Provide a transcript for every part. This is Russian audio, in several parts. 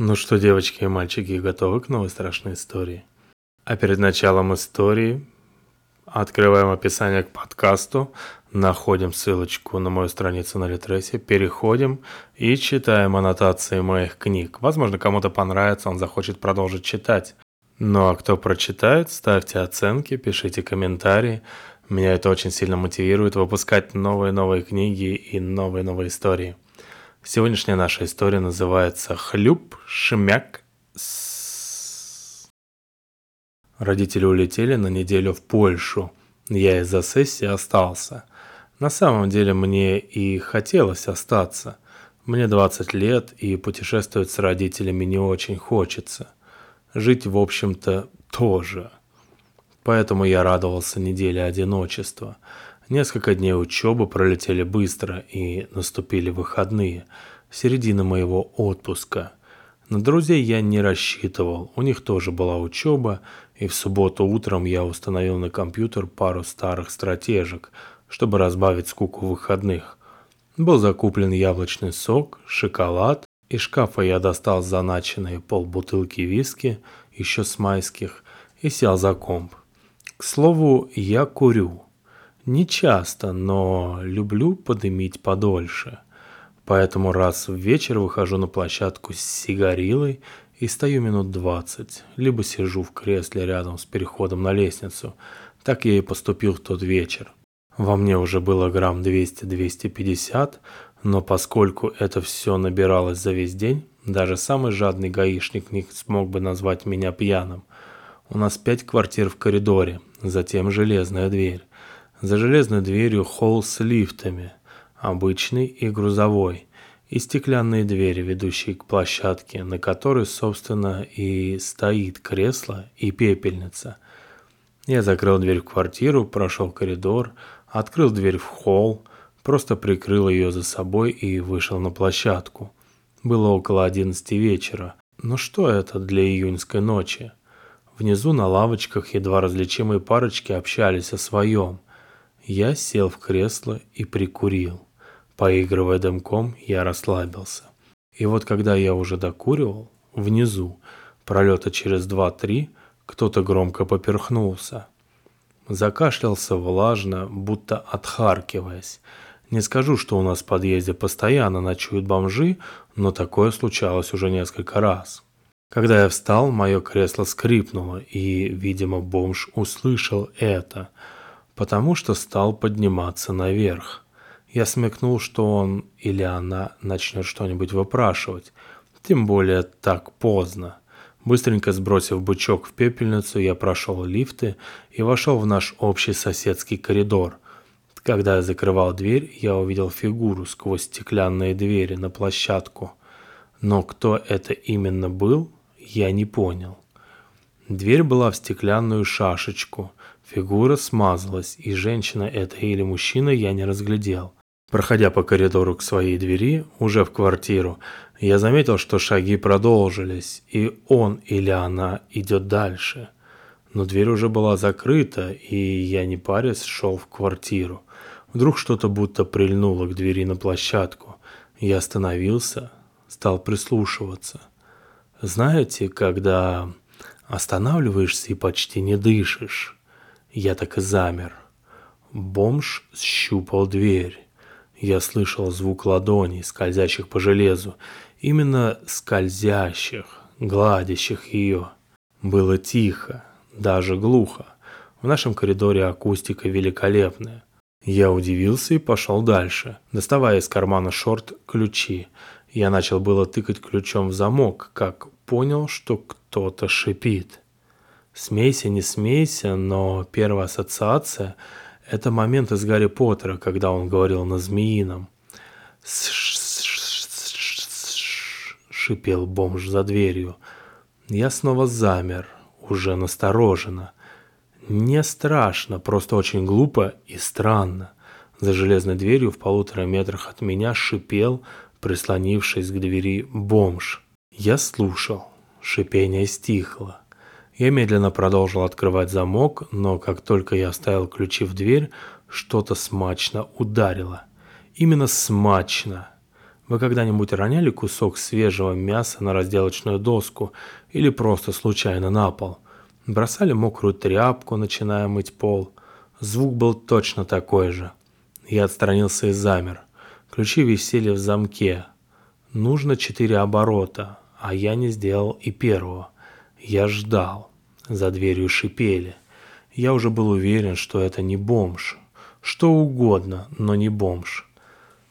Ну что, девочки и мальчики, готовы к новой страшной истории? А перед началом истории открываем описание к подкасту, находим ссылочку на мою страницу на Литресе, переходим и читаем аннотации моих книг. Возможно, кому-то понравится, он захочет продолжить читать. Ну а кто прочитает, ставьте оценки, пишите комментарии. Меня это очень сильно мотивирует выпускать новые-новые книги и новые-новые истории. Сегодняшняя наша история называется «Хлюп, шмяк, с...» Родители улетели на неделю в Польшу. Я из-за сессии остался. На самом деле мне и хотелось остаться. Мне 20 лет, и путешествовать с родителями не очень хочется. Жить, в общем-то, тоже. Поэтому я радовался неделе одиночества – Несколько дней учебы пролетели быстро, и наступили выходные, середина моего отпуска. На друзей я не рассчитывал, у них тоже была учеба, и в субботу утром я установил на компьютер пару старых стратежек, чтобы разбавить скуку выходных. Был закуплен яблочный сок, шоколад, из шкафа я достал заначенные полбутылки виски, еще с майских, и сел за комп. К слову, я курю – не часто, но люблю подымить подольше. Поэтому раз в вечер выхожу на площадку с сигарилой и стою минут двадцать, либо сижу в кресле рядом с переходом на лестницу. Так я и поступил в тот вечер. Во мне уже было грамм 200-250, но поскольку это все набиралось за весь день, даже самый жадный гаишник не смог бы назвать меня пьяным. У нас пять квартир в коридоре, затем железная дверь. За железной дверью холл с лифтами, обычный и грузовой, и стеклянные двери, ведущие к площадке, на которой, собственно, и стоит кресло и пепельница. Я закрыл дверь в квартиру, прошел коридор, открыл дверь в холл, просто прикрыл ее за собой и вышел на площадку. Было около одиннадцати вечера. Но что это для июньской ночи? Внизу на лавочках едва различимые парочки общались о своем – я сел в кресло и прикурил. Поигрывая дымком, я расслабился. И вот когда я уже докуривал, внизу, пролета через два-три, кто-то громко поперхнулся. Закашлялся влажно, будто отхаркиваясь. Не скажу, что у нас в подъезде постоянно ночуют бомжи, но такое случалось уже несколько раз. Когда я встал, мое кресло скрипнуло, и, видимо, бомж услышал это – потому что стал подниматься наверх. Я смекнул, что он или она начнет что-нибудь выпрашивать, тем более так поздно. Быстренько сбросив бычок в пепельницу, я прошел лифты и вошел в наш общий соседский коридор. Когда я закрывал дверь, я увидел фигуру сквозь стеклянные двери на площадку. Но кто это именно был, я не понял. Дверь была в стеклянную шашечку – Фигура смазалась, и женщина это или мужчина я не разглядел. Проходя по коридору к своей двери, уже в квартиру, я заметил, что шаги продолжились, и он или она идет дальше. Но дверь уже была закрыта, и я не парясь шел в квартиру. Вдруг что-то будто прильнуло к двери на площадку. Я остановился, стал прислушиваться. Знаете, когда останавливаешься и почти не дышишь? Я так и замер. Бомж щупал дверь. Я слышал звук ладоней, скользящих по железу. Именно скользящих, гладящих ее. Было тихо, даже глухо. В нашем коридоре акустика великолепная. Я удивился и пошел дальше, доставая из кармана шорт ключи. Я начал было тыкать ключом в замок, как понял, что кто-то шипит. Смейся, не смейся, но первая ассоциация – это момент из Гарри Поттера, когда он говорил на змеином. шипел бомж за дверью. Я снова замер, уже настороженно. Не страшно, просто очень глупо и странно. За железной дверью в полутора метрах от меня шипел, прислонившись к двери, бомж. Я слушал. Шипение стихло. Я медленно продолжил открывать замок, но как только я оставил ключи в дверь, что-то смачно ударило. Именно смачно. Вы когда-нибудь роняли кусок свежего мяса на разделочную доску или просто случайно на пол? Бросали мокрую тряпку, начиная мыть пол. Звук был точно такой же. Я отстранился и замер. Ключи висели в замке. Нужно четыре оборота, а я не сделал и первого. Я ждал. За дверью шипели. Я уже был уверен, что это не бомж. Что угодно, но не бомж.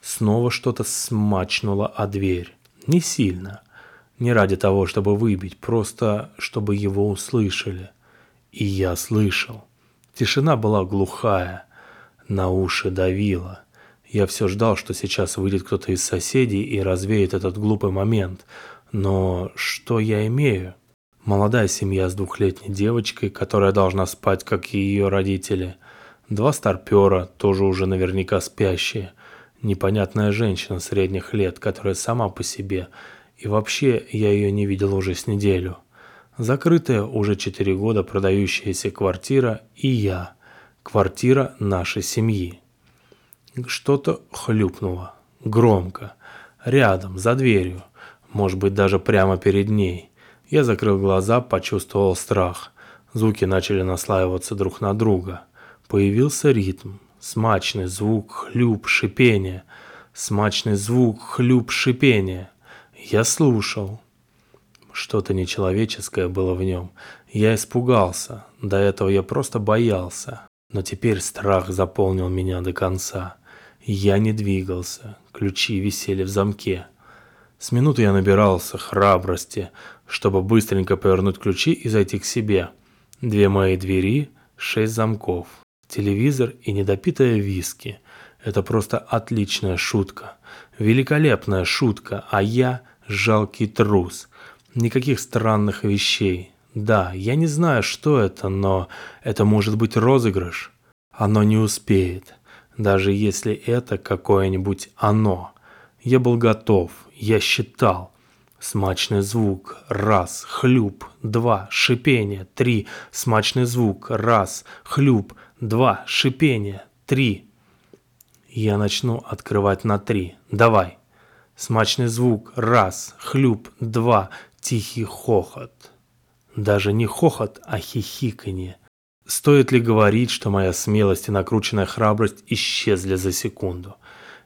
Снова что-то смачнуло о дверь. Не сильно. Не ради того, чтобы выбить, просто чтобы его услышали. И я слышал. Тишина была глухая. На уши давила. Я все ждал, что сейчас выйдет кто-то из соседей и развеет этот глупый момент. Но что я имею? Молодая семья с двухлетней девочкой, которая должна спать, как и ее родители. Два старпера, тоже уже наверняка спящие непонятная женщина средних лет, которая сама по себе, и вообще я ее не видел уже с неделю. Закрытая уже четыре года продающаяся квартира и я, квартира нашей семьи. Что-то хлюпнуло, громко, рядом, за дверью, может быть даже прямо перед ней. Я закрыл глаза, почувствовал страх. Звуки начали наслаиваться друг на друга. Появился ритм, Смачный звук, хлюп, шипение. Смачный звук, хлюп, шипение. Я слушал. Что-то нечеловеческое было в нем. Я испугался. До этого я просто боялся. Но теперь страх заполнил меня до конца. Я не двигался. Ключи висели в замке. С минуты я набирался храбрости, чтобы быстренько повернуть ключи и зайти к себе. Две мои двери, шесть замков телевизор и недопитая виски. Это просто отличная шутка. Великолепная шутка, а я жалкий трус. Никаких странных вещей. Да, я не знаю, что это, но это может быть розыгрыш. Оно не успеет, даже если это какое-нибудь оно. Я был готов, я считал. Смачный звук. Раз. Хлюп. Два. Шипение. Три. Смачный звук. Раз. Хлюп два, шипение, три. Я начну открывать на три. Давай. Смачный звук. Раз, хлюп, два, тихий хохот. Даже не хохот, а хихиканье. Стоит ли говорить, что моя смелость и накрученная храбрость исчезли за секунду?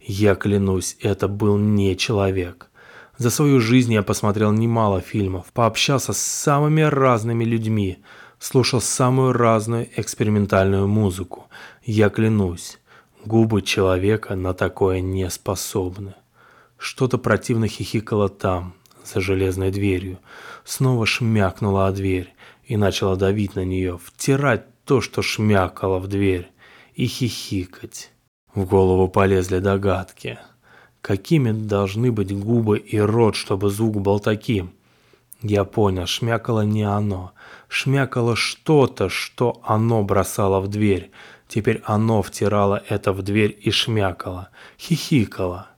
Я клянусь, это был не человек. За свою жизнь я посмотрел немало фильмов, пообщался с самыми разными людьми – слушал самую разную экспериментальную музыку. Я клянусь, губы человека на такое не способны. Что-то противно хихикало там, за железной дверью. Снова шмякнула о дверь и начала давить на нее, втирать то, что шмякало в дверь, и хихикать. В голову полезли догадки. Какими должны быть губы и рот, чтобы звук был таким? Я понял, шмякало не оно. Шмякало что-то, что оно бросало в дверь. Теперь оно втирало это в дверь и шмякало. Хихикало.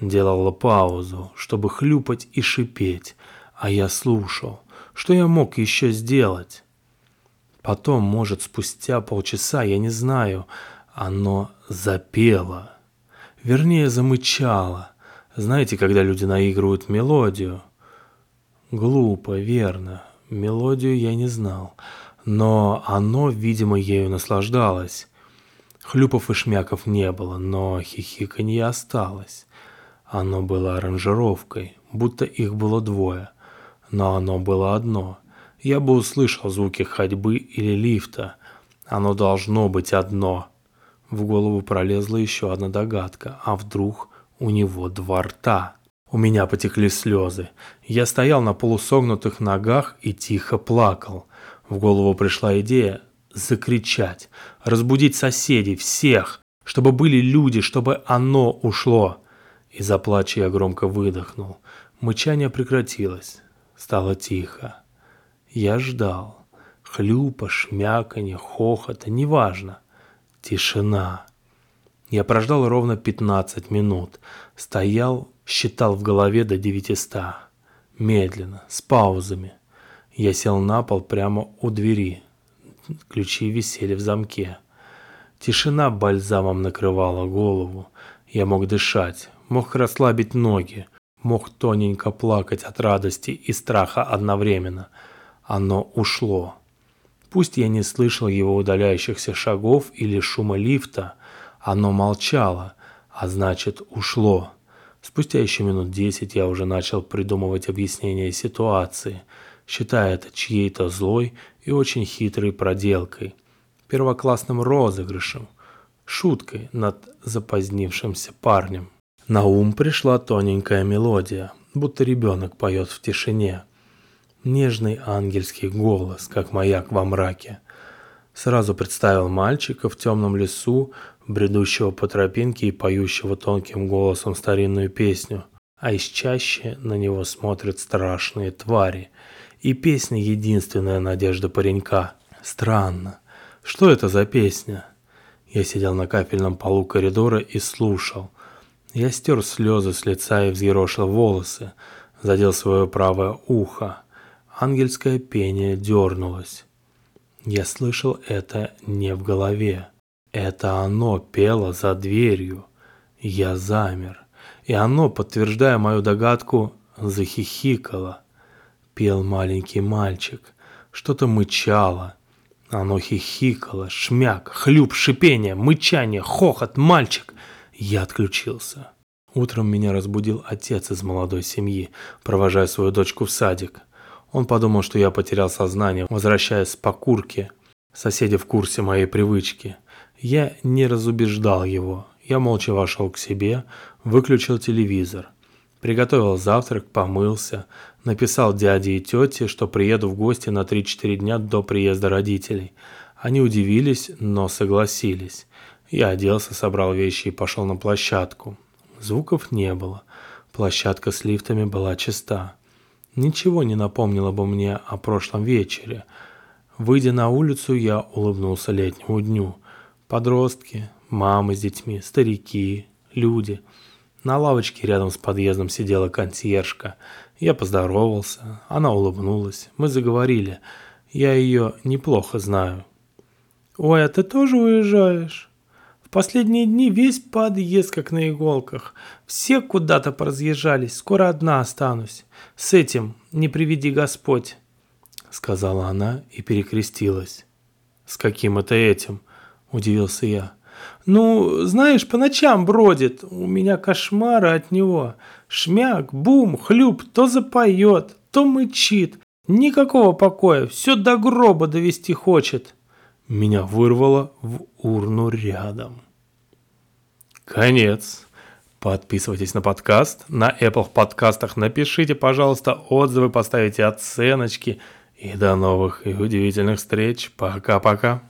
Делало паузу, чтобы хлюпать и шипеть. А я слушал. Что я мог еще сделать? Потом, может, спустя полчаса, я не знаю, оно запело. Вернее, замычало. Знаете, когда люди наигрывают мелодию – Глупо, верно. Мелодию я не знал. Но оно, видимо, ею наслаждалось. Хлюпов и шмяков не было, но хихиканье осталось. Оно было аранжировкой, будто их было двое. Но оно было одно. Я бы услышал звуки ходьбы или лифта. Оно должно быть одно. В голову пролезла еще одна догадка. А вдруг у него два рта? У меня потекли слезы. Я стоял на полусогнутых ногах и тихо плакал. В голову пришла идея закричать, разбудить соседей, всех, чтобы были люди, чтобы оно ушло. Из-за плача я громко выдохнул. Мычание прекратилось. Стало тихо. Я ждал. Хлюпа, шмяканье, хохота, неважно. Тишина. Я прождал ровно 15 минут. Стоял, считал в голове до 900. Медленно, с паузами. Я сел на пол прямо у двери. Ключи висели в замке. Тишина бальзамом накрывала голову. Я мог дышать. мог расслабить ноги, мог тоненько плакать от радости и страха одновременно. Оно ушло. Пусть я не слышал его удаляющихся шагов или шума лифта, оно молчало, а значит ушло. Спустя еще минут десять я уже начал придумывать объяснение ситуации, считая это чьей-то злой и очень хитрой проделкой, первоклассным розыгрышем, шуткой над запозднившимся парнем. На ум пришла тоненькая мелодия, будто ребенок поет в тишине. Нежный ангельский голос, как маяк во мраке. Сразу представил мальчика в темном лесу, бредущего по тропинке и поющего тонким голосом старинную песню, а из чаще на него смотрят страшные твари. И песня — единственная надежда паренька. Странно. Что это за песня? Я сидел на капельном полу коридора и слушал. Я стер слезы с лица и взъерошил волосы, задел свое правое ухо. Ангельское пение дернулось. Я слышал это не в голове. Это оно пело за дверью. Я замер. И оно, подтверждая мою догадку, захихикало. Пел маленький мальчик. Что-то мычало. Оно хихикало. Шмяк, хлюп, шипение, мычание, хохот, мальчик. Я отключился. Утром меня разбудил отец из молодой семьи, провожая свою дочку в садик. Он подумал, что я потерял сознание, возвращаясь с покурки. Соседи в курсе моей привычки. Я не разубеждал его. Я молча вошел к себе, выключил телевизор. Приготовил завтрак, помылся, написал дяде и тете, что приеду в гости на 3-4 дня до приезда родителей. Они удивились, но согласились. Я оделся, собрал вещи и пошел на площадку. Звуков не было. Площадка с лифтами была чиста. Ничего не напомнило бы мне о прошлом вечере. Выйдя на улицу, я улыбнулся летнему дню. Подростки, мамы с детьми, старики, люди. На лавочке рядом с подъездом сидела консьержка. Я поздоровался, она улыбнулась. Мы заговорили. Я ее неплохо знаю. «Ой, а ты тоже уезжаешь?» В последние дни весь подъезд как на иголках. Все куда-то поразъезжались, скоро одна останусь. С этим не приведи Господь, сказала она и перекрестилась. С каким это этим? Удивился я. Ну, знаешь, по ночам бродит. У меня кошмары от него. Шмяк, бум, хлюп, то запоет, то мычит. Никакого покоя, все до гроба довести хочет. Меня вырвало в урну рядом. Конец. Подписывайтесь на подкаст. На Apple подкастах напишите, пожалуйста, отзывы, поставите оценочки. И до новых и удивительных встреч. Пока-пока.